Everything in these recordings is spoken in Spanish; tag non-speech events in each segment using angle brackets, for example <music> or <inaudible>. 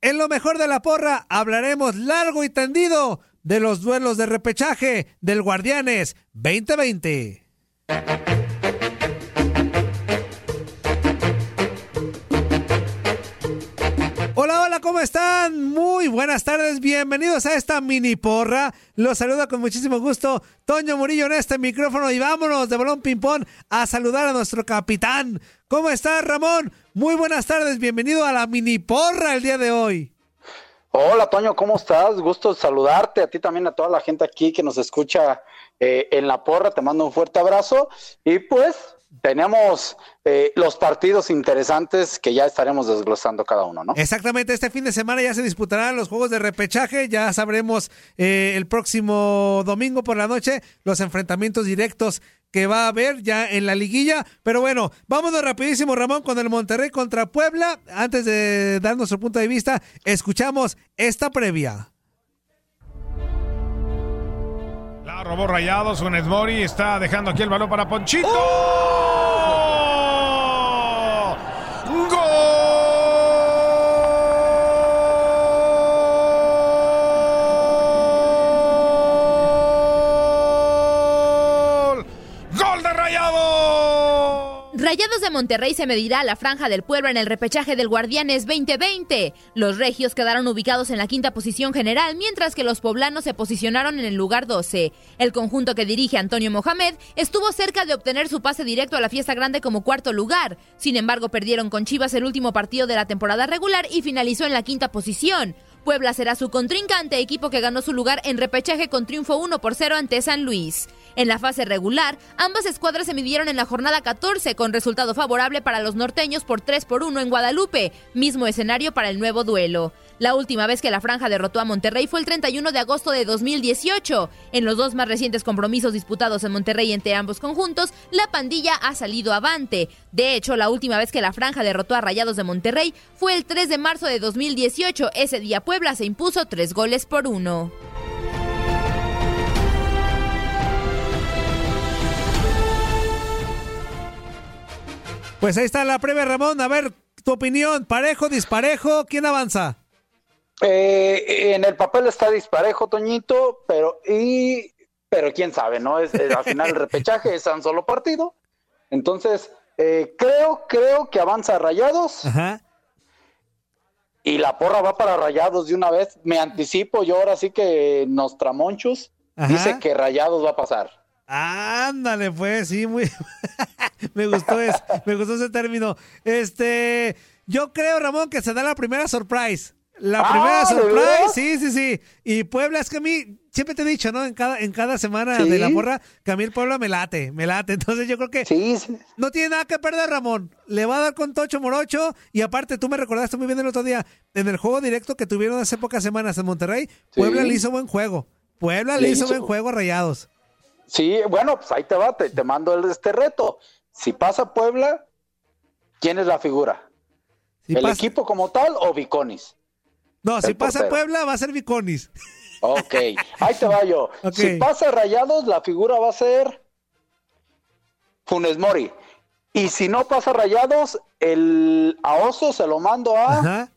En lo mejor de la porra hablaremos largo y tendido de los duelos de repechaje del Guardianes 2020. Hola, hola, ¿cómo están? Muy buenas tardes, bienvenidos a esta mini porra. Los saluda con muchísimo gusto Toño Murillo en este micrófono y vámonos de balón ping-pong a saludar a nuestro capitán. ¿Cómo estás, Ramón? Muy buenas tardes, bienvenido a la mini porra el día de hoy. Hola, Toño, ¿cómo estás? Gusto saludarte, a ti también, a toda la gente aquí que nos escucha eh, en la porra. Te mando un fuerte abrazo y pues tenemos eh, los partidos interesantes que ya estaremos desglosando cada uno, ¿no? Exactamente, este fin de semana ya se disputarán los juegos de repechaje, ya sabremos eh, el próximo domingo por la noche los enfrentamientos directos que va a haber ya en la liguilla, pero bueno, vámonos rapidísimo Ramón con el Monterrey contra Puebla, antes de dar nuestro punto de vista, escuchamos esta previa. Robó Rayados. Funes Mori está dejando aquí el balón para Ponchito. ¡Oh! Rayados de Monterrey se medirá a la franja del pueblo en el repechaje del Guardianes 2020. Los regios quedaron ubicados en la quinta posición general, mientras que los poblanos se posicionaron en el lugar 12. El conjunto que dirige Antonio Mohamed estuvo cerca de obtener su pase directo a la fiesta grande como cuarto lugar. Sin embargo, perdieron con Chivas el último partido de la temporada regular y finalizó en la quinta posición. Puebla será su contrincante, equipo que ganó su lugar en repechaje con triunfo 1 por 0 ante San Luis. En la fase regular, ambas escuadras se midieron en la jornada 14 con resultado favorable para los norteños por 3 por 1 en Guadalupe, mismo escenario para el nuevo duelo. La última vez que la franja derrotó a Monterrey fue el 31 de agosto de 2018. En los dos más recientes compromisos disputados en Monterrey entre ambos conjuntos, la pandilla ha salido avante. De hecho, la última vez que la franja derrotó a Rayados de Monterrey fue el 3 de marzo de 2018. Ese día Puebla se impuso tres goles por uno. Pues ahí está la previa, Ramón. A ver, tu opinión, parejo, disparejo, ¿quién avanza? Eh, en el papel está disparejo, Toñito, pero y pero quién sabe, ¿no? Es, al final el <laughs> repechaje es un solo partido. Entonces, eh, creo, creo que avanza Rayados. Y la porra va para Rayados de una vez. Me anticipo yo ahora sí que Nostramonchus dice que Rayados va a pasar. Ándale, pues, sí, muy. <laughs> me gustó ese, me gustó ese término. Este, Yo creo, Ramón, que se da la primera surprise. La Ah, primera ¿de surprise, sí, sí, sí. Y Puebla, es que a mí, siempre te he dicho, ¿no? En cada, en cada semana Sí. de la porra, que a mí el Puebla me late, me late. <laughs> Entonces yo creo que no tiene nada que perder, Ramón. Le va a dar con Tocho Morocho. Y aparte, tú me recordaste muy bien el otro día, en el juego directo que tuvieron hace pocas semanas en Monterrey, Puebla le hizo buen juego. Puebla le, Le hizo, hizo- buen juego a Rayados. Sí, bueno, pues ahí te va, te, te mando el- este reto. Si pasa Puebla, ¿quién es la figura? Si ¿El pasa- equipo como tal o Viconis? No, si pasa. Puebla, va a ser Viconis. Ok, ahí te va yo. <laughs> Si pasa Rayados, la figura va a ser Funes Mori. Y si no pasa Rayados, el a Oso se lo mando a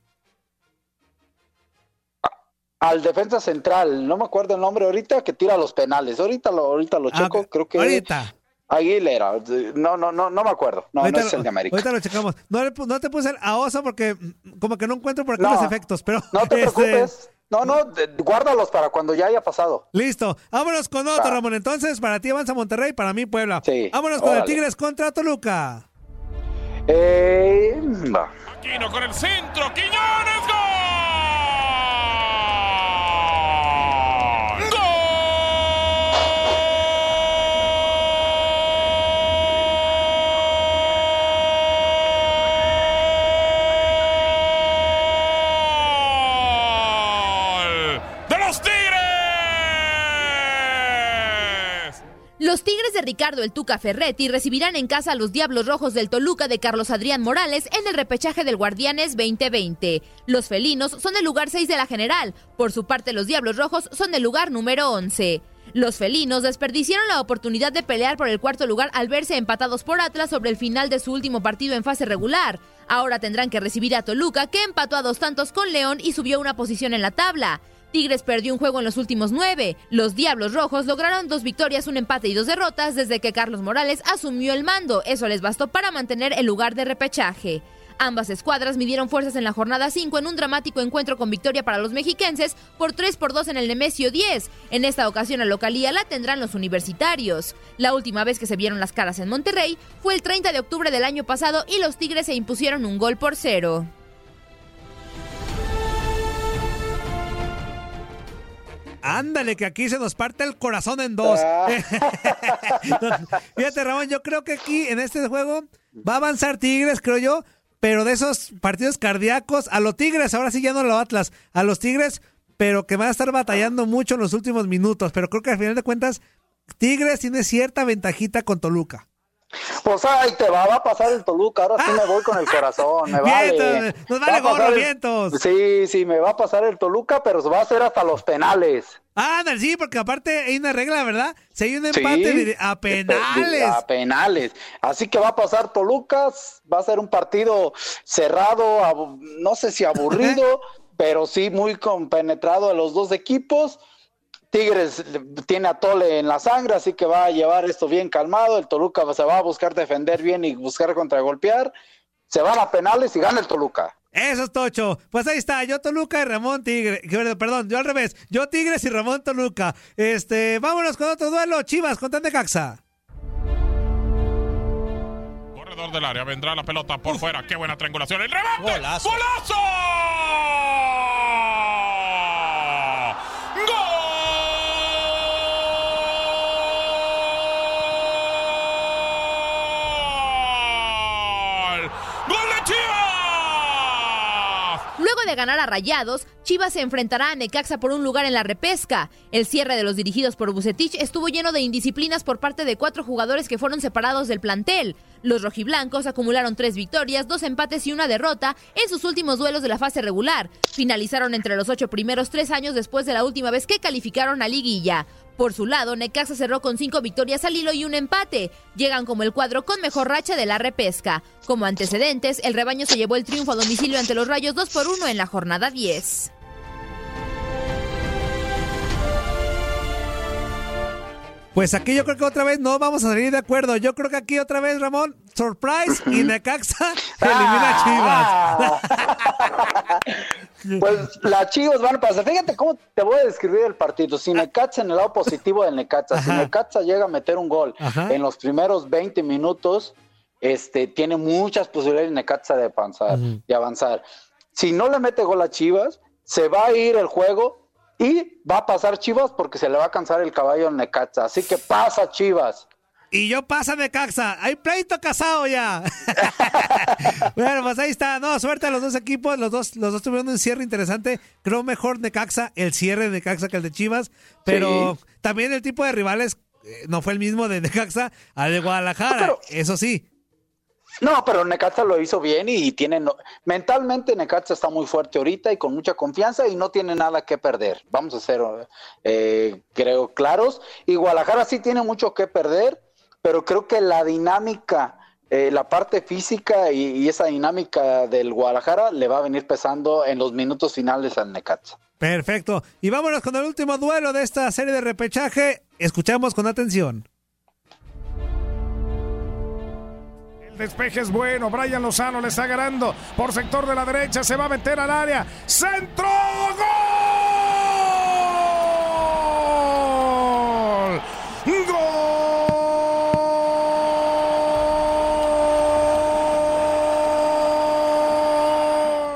al defensa central, no me acuerdo el nombre ahorita, que tira los penales. Ahorita lo, ahorita lo Ah, checo, creo que Ahorita. Aguilera. No, no, no, no me acuerdo. No, ahorita, no es lo, el de América. ahorita lo checamos. No, no te puse a Oso porque como que no encuentro por aquí No. los efectos, pero No te este, preocupes. No, no, guárdalos para cuando ya haya pasado. Listo. Vámonos con otro, Va. Ramón. Entonces, para ti avanza Monterrey, para mí Puebla. Sí, Vámonos con el. Tigres contra Toluca. Eh. Aquino con el centro. Quiñones. ¡Gol! Los Tigres! Los Tigres de Ricardo El Tuca Ferretti recibirán en casa a los Diablos Rojos del Toluca de Carlos Adrián Morales en el repechaje del Guardianes 2020. Los felinos son el lugar 6 de la general, por su parte los Diablos Rojos son el lugar número 11. Los felinos desperdiciaron la oportunidad de pelear por el cuarto lugar al verse empatados por Atlas sobre el final de su último partido en fase regular. Ahora tendrán que recibir a Toluca, que empató a dos tantos con León y subió una posición en la tabla. Tigres perdió un juego en los últimos nueve. Los Diablos Rojos lograron dos victorias, un empate y dos derrotas desde que Carlos Morales asumió el mando. Eso les bastó para mantener el lugar de repechaje. Ambas escuadras midieron fuerzas en la jornada 5 en un dramático encuentro con victoria para los mexiquenses por 3 por 2 en el Nemesio 10. En esta ocasión la localía la tendrán los universitarios. La última vez que se vieron las caras en Monterrey fue el 30 de octubre del año pasado y los Tigres se impusieron un gol por cero. Ándale, que aquí se nos parte el corazón en dos. Ah. <laughs> Fíjate, Ramón, yo creo que aquí en este juego va a avanzar Tigres, creo yo, pero de esos partidos cardíacos, a los Tigres, ahora sí ya no a los Atlas, a los Tigres, pero que van a estar batallando mucho en los últimos minutos. Pero creo que al final de cuentas, Tigres tiene cierta ventajita con Toluca. Pues ahí te va, va a pasar el Toluca. Ahora sí me voy con el <laughs> corazón. Me vale. Nos vale Va gorro, el- vientos. Sí, sí, me va a pasar el Toluca, pero se va a hacer hasta los penales. Ándale, sí, porque aparte hay una regla, ¿verdad? Si hay un Sí. empate dire- <laughs> a penales. A penales. Así que va a pasar Toluca, va a ser un partido cerrado, no sé si aburrido, <laughs> pero sí muy compenetrado de los dos equipos. Tigres tiene a Tole en la sangre, así que va a llevar esto bien calmado. El Toluca se va a buscar defender bien y buscar contragolpear. Se van a penales y gana el Toluca. Eso es Tocho. Pues ahí está, yo Toluca y Ramón Tigre. Perdón, yo al revés. Yo Tigres y Ramón Toluca. Este, vámonos con otro duelo. Chivas contra Necaxa. Corredor del área, vendrá la pelota por fuera. Qué buena triangulación. El remate. Golazo. ¡Golazo! ¡Gol! ¡Gol de Chivas! Luego ganar a Rayados, Chivas se enfrentará a Necaxa por un lugar en la repesca. El cierre de los dirigidos por Bucetich estuvo lleno de indisciplinas por parte de cuatro jugadores que fueron separados del plantel. Los rojiblancos acumularon tres victorias, dos empates y una derrota en sus últimos duelos de la fase regular. Finalizaron entre los ocho primeros tres años después de la última vez que calificaron a liguilla. Por su lado, Necaxa cerró con cinco victorias al hilo y un empate. Llegan como el cuadro con mejor racha de la repesca. Como antecedentes, el rebaño se llevó el triunfo a domicilio ante los Rayos 2 por 1 en la jornada 10. Pues aquí yo creo que otra vez no vamos a salir de acuerdo. Yo creo que aquí otra vez, Ramón, surprise <clears throat> y Necaxa elimina a Chivas. Pues las Chivas van a pasar. Fíjate cómo te voy a describir el partido. Si Necaxa en el lado positivo del Necaxa, si. Necaxa llega a meter un gol Ajá. en los primeros 20 minutos, este, tiene muchas posibilidades Necaxa de avanzar, de avanzar. Si no le mete gol a Chivas, se va a ir el juego y va a pasar Chivas porque se le va a cansar el caballo al Necaxa. Así que pasa Chivas. Y yo pasa Necaxa. Hay pleito casado ya. <laughs> bueno, pues ahí está. No, suerte a los dos equipos. Los dos, los dos tuvieron un cierre interesante. Creo mejor Necaxa, el cierre de Necaxa que el de Chivas. Pero también el tipo de rivales eh, no fue el mismo de <laughs> Necaxa al de Guadalajara. Eso sí. No, pero Necaxa lo hizo bien y tiene mentalmente Necaxa está muy fuerte ahorita y con mucha confianza y no tiene nada que perder. Vamos a ser, eh, creo, claros. Y Guadalajara sí tiene mucho que perder, pero creo que la dinámica, eh, la parte física y, esa dinámica del Guadalajara le va a venir pesando en los minutos finales al Necaxa. Perfecto. Y vámonos con el último duelo de esta serie de repechaje. Escuchamos con atención. Despeje es bueno. Brian Lozano le está ganando por sector de la derecha. Se va a meter al área. ¡Centro! ¡Gol!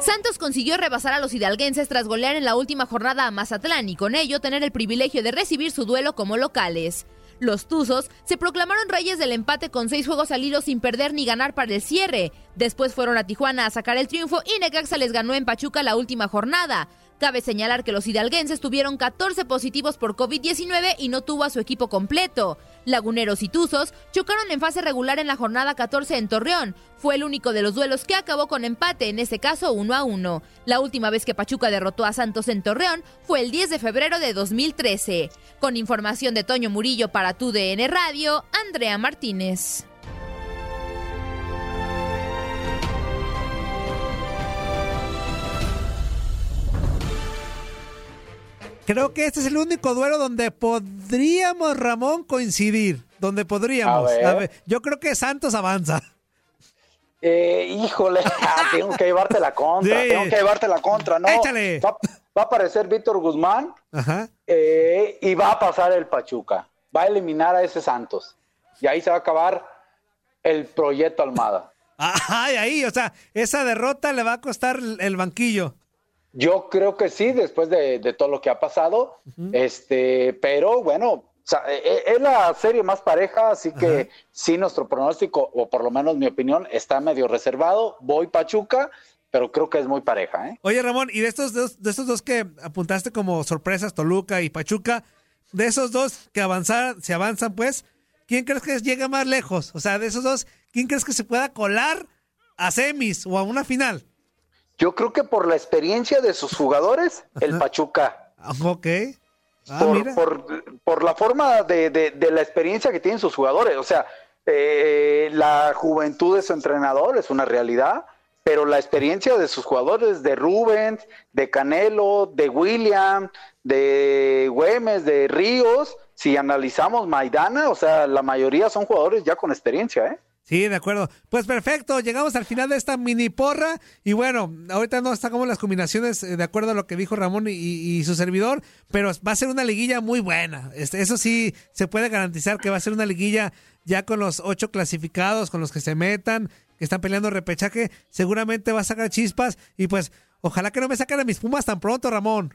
Santos consiguió rebasar a los hidalguenses tras golear en la última jornada a Mazatlán y con ello tener el privilegio de recibir su duelo como locales. Los Tuzos se proclamaron reyes del empate con seis juegos al hilo sin perder ni ganar para el cierre. Después fueron a Tijuana a sacar el triunfo y Necaxa les ganó en Pachuca la última jornada. Cabe señalar que los hidalguenses tuvieron 14 positivos por COVID-19 y no tuvo a su equipo completo. Laguneros y Tuzos chocaron en fase regular en la jornada 14 en Torreón. Fue el único de los duelos que acabó con empate, en ese caso 1 a 1. La última vez que Pachuca derrotó a Santos en Torreón fue el 10 de febrero de 2013. Con información de Toño Murillo para TUDN Radio, Andrea Martínez. Creo que este es el único duelo donde podríamos, Ramón, coincidir. Donde podríamos. yo creo que Santos avanza. Eh, híjole, <laughs> tengo que llevarte la contra. Tengo que llevarte la contra, ¿no? Échale. Va, a aparecer Víctor Guzmán eh, y va a pasar el Pachuca. Va a eliminar a ese Santos. Y ahí se va a acabar el proyecto Almada. <laughs> Ay, ahí, o sea, esa derrota le va a costar el banquillo. Yo creo que sí, después de, todo lo que ha pasado, este, pero bueno, e, e, es la serie más pareja, así que sí nuestro pronóstico, o por lo menos mi opinión, está medio reservado. Voy Pachuca, pero creo que es muy pareja. ¿eh? Oye, Ramón, y de estos dos, de estos dos que apuntaste como sorpresas, Toluca y Pachuca, de esos dos que avanzan, se avanzan, pues, ¿quién crees que llega más lejos? O sea, de esos dos, ¿quién crees que se pueda colar a semis o a una final? Yo creo que por la experiencia de sus jugadores, el Pachuca. Ok. Ah, por, por, la forma de, de, la experiencia que tienen sus jugadores. O sea, eh, la juventud de su entrenador es una realidad, pero la experiencia de sus jugadores, de Rubens, de Canelo, de William, de Güemes, de Ríos, si analizamos Maidana, o sea, la mayoría son jugadores ya con experiencia, ¿eh? Sí, de acuerdo. Pues perfecto, llegamos al final de esta mini porra y bueno, ahorita no sacamos las combinaciones eh, de acuerdo a lo que dijo Ramón y, su servidor, pero va a ser una liguilla muy buena. Este, eso sí, se puede garantizar que va a ser una liguilla ya con los ocho clasificados, con los que se metan, que están peleando repechaje, seguramente va a sacar chispas y pues ojalá que no me saquen a mis pumas tan pronto, Ramón.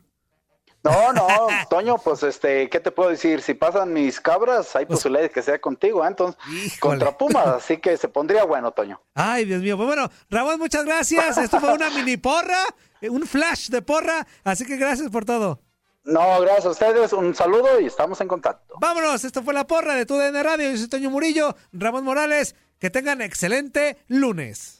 No, no, Toño, pues este, ¿qué te puedo decir? Si pasan mis cabras, hay pues posibilidades que sea contigo, ¿eh? entonces contra Pumas, así que se pondría bueno, Toño. Ay, Dios mío. Pues bueno, Ramón, muchas gracias. Esto fue una <laughs> mini porra, eh, un flash de porra, así que gracias por todo. No, gracias a ustedes, un saludo y estamos en contacto. Vámonos, esto fue la porra de TUDN Radio, yo soy Toño Murillo, Ramón Morales, que tengan excelente lunes.